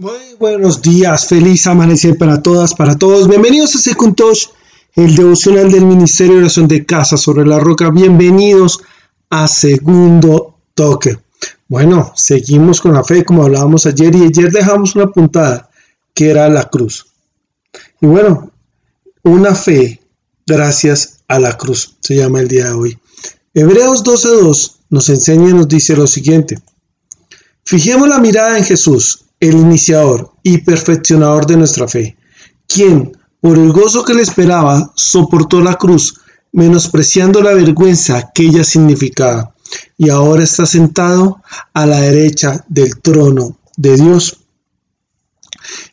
Muy buenos días, feliz amanecer para todas, para todos. Bienvenidos a Second Touch, el devocional del Ministerio de Oración de Casa sobre la Roca. Bienvenidos a Segundo Toque. Bueno, seguimos con la fe como hablábamos ayer y ayer dejamos una puntada que era la cruz. Y bueno, una fe gracias a la cruz se llama el día de hoy. Hebreos 12.2 nos enseña y nos dice lo siguiente. Fijemos la mirada en Jesús el iniciador y perfeccionador de nuestra fe, quien, por el gozo que le esperaba, soportó la cruz, menospreciando la vergüenza que ella significaba, y ahora está sentado a la derecha del trono de Dios.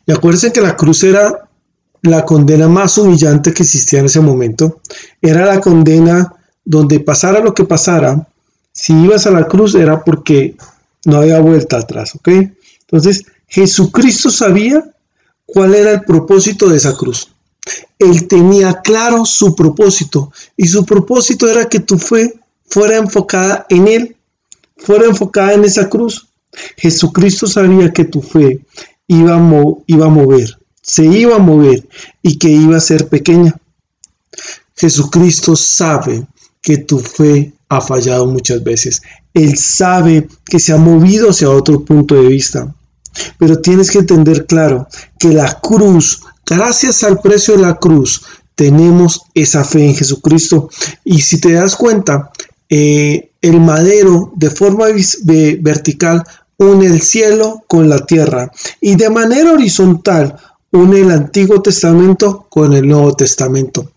Y acuérdense que la cruz era la condena más humillante que existía en ese momento. Era la condena donde pasara lo que pasara, si ibas a la cruz era porque no había vuelta atrás, ¿ok? Entonces, Jesucristo sabía cuál era el propósito de esa cruz. Él tenía claro su propósito y su propósito era que tu fe fuera enfocada en Él, fuera enfocada en esa cruz. Jesucristo sabía que tu fe iba a, mover, se iba a mover y que iba a ser pequeña. Jesucristo sabe que tu fe ha fallado muchas veces. Él sabe que se ha movido hacia otro punto de vista. Pero tienes que entender claro que la cruz, gracias al precio de la cruz, tenemos esa fe en Jesucristo. Y si te das cuenta, eh, el madero de forma vertical une el cielo con la tierra y de manera horizontal une el Antiguo Testamento con el Nuevo Testamento.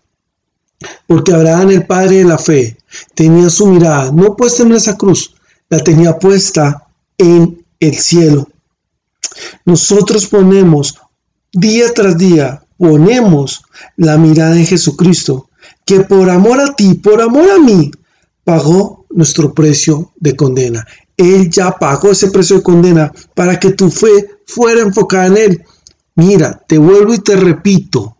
Porque Abraham, el padre de la fe, tenía su mirada no puesta en esa cruz, la tenía puesta en el cielo. Nosotros ponemos día tras día, ponemos la mirada en Jesucristo, que por amor a ti, por amor a mí, pagó nuestro precio de condena. Él ya pagó ese precio de condena para que tu fe fuera enfocada en Él. Mira, te vuelvo y te repito,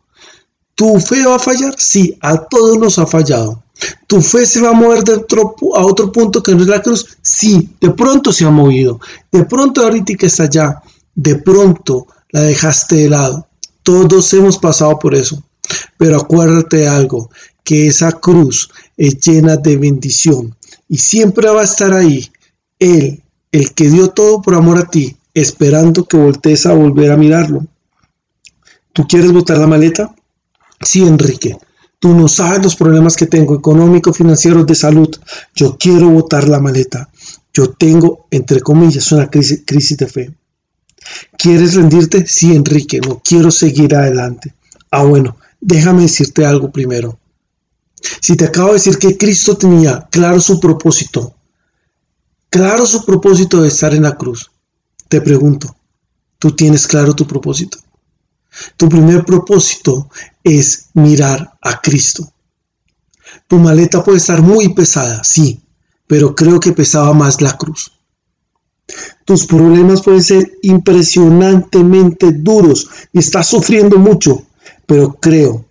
¿tu fe va a fallar? Sí, a todos nos ha fallado. ¿Tu fe se va a mover de otro, a otro punto que no es la cruz? Sí, de pronto se ha movido. De pronto ahorita que está allá de pronto la dejaste de lado. Todos hemos pasado por eso. Pero acuérdate de algo, que esa cruz es llena de bendición y siempre va a estar ahí. Él, el que dio todo por amor a ti, esperando que voltees a volver a mirarlo. ¿Tú quieres botar la maleta? Sí, Enrique. Tú no sabes los problemas que tengo, económicos, financieros, de salud. Yo quiero botar la maleta. Yo tengo, entre comillas, una crisis, crisis de fe. ¿Quieres rendirte? Sí, Enrique, no quiero seguir adelante. Ah, bueno, déjame decirte algo primero. Si te acabo de decir que Cristo tenía claro su propósito, claro su propósito de estar en la cruz, te pregunto, ¿tú tienes claro tu propósito? Tu primer propósito es mirar a Cristo. Tu maleta puede estar muy pesada, sí, pero creo que pesaba más la cruz. Tus problemas pueden ser impresionantemente duros y estás sufriendo mucho, pero creo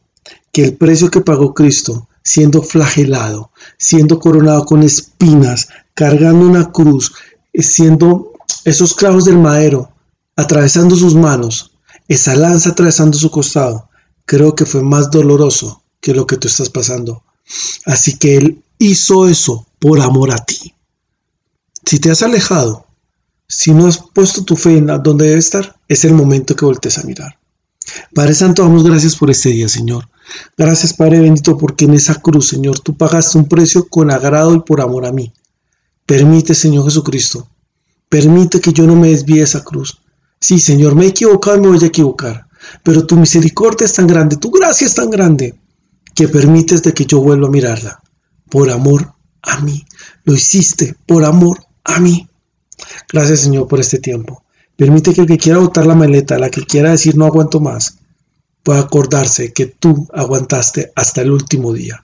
que el precio que pagó Cristo, siendo flagelado, siendo coronado con espinas, cargando una cruz, siendo esos clavos del madero, atravesando sus manos, esa lanza atravesando su costado, creo que fue más doloroso que lo que tú estás pasando. Así que Él hizo eso por amor a ti. Si te has alejado, si no has puesto tu fe en donde debe estar, es el momento que voltees a mirar. Padre Santo, damos gracias por este día, Señor. Gracias, Padre bendito, porque en esa cruz, Señor, tú pagaste un precio con agrado y por amor a mí. Permite, Señor Jesucristo, permite que yo no me desvíe esa cruz. Sí, Señor, me he equivocado y me voy a equivocar, pero tu misericordia es tan grande, tu gracia es tan grande, que permites de que yo vuelva a mirarla. Por amor a mí. Lo hiciste por amor a mí. Gracias Señor por este tiempo. Permite que el que quiera botar la maleta, la que quiera decir no aguanto más, pueda acordarse que tú aguantaste hasta el último día.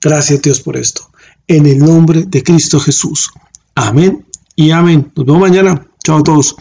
Gracias Dios por esto. En el nombre de Cristo Jesús. Amén y amén. Nos vemos mañana. Chao a todos.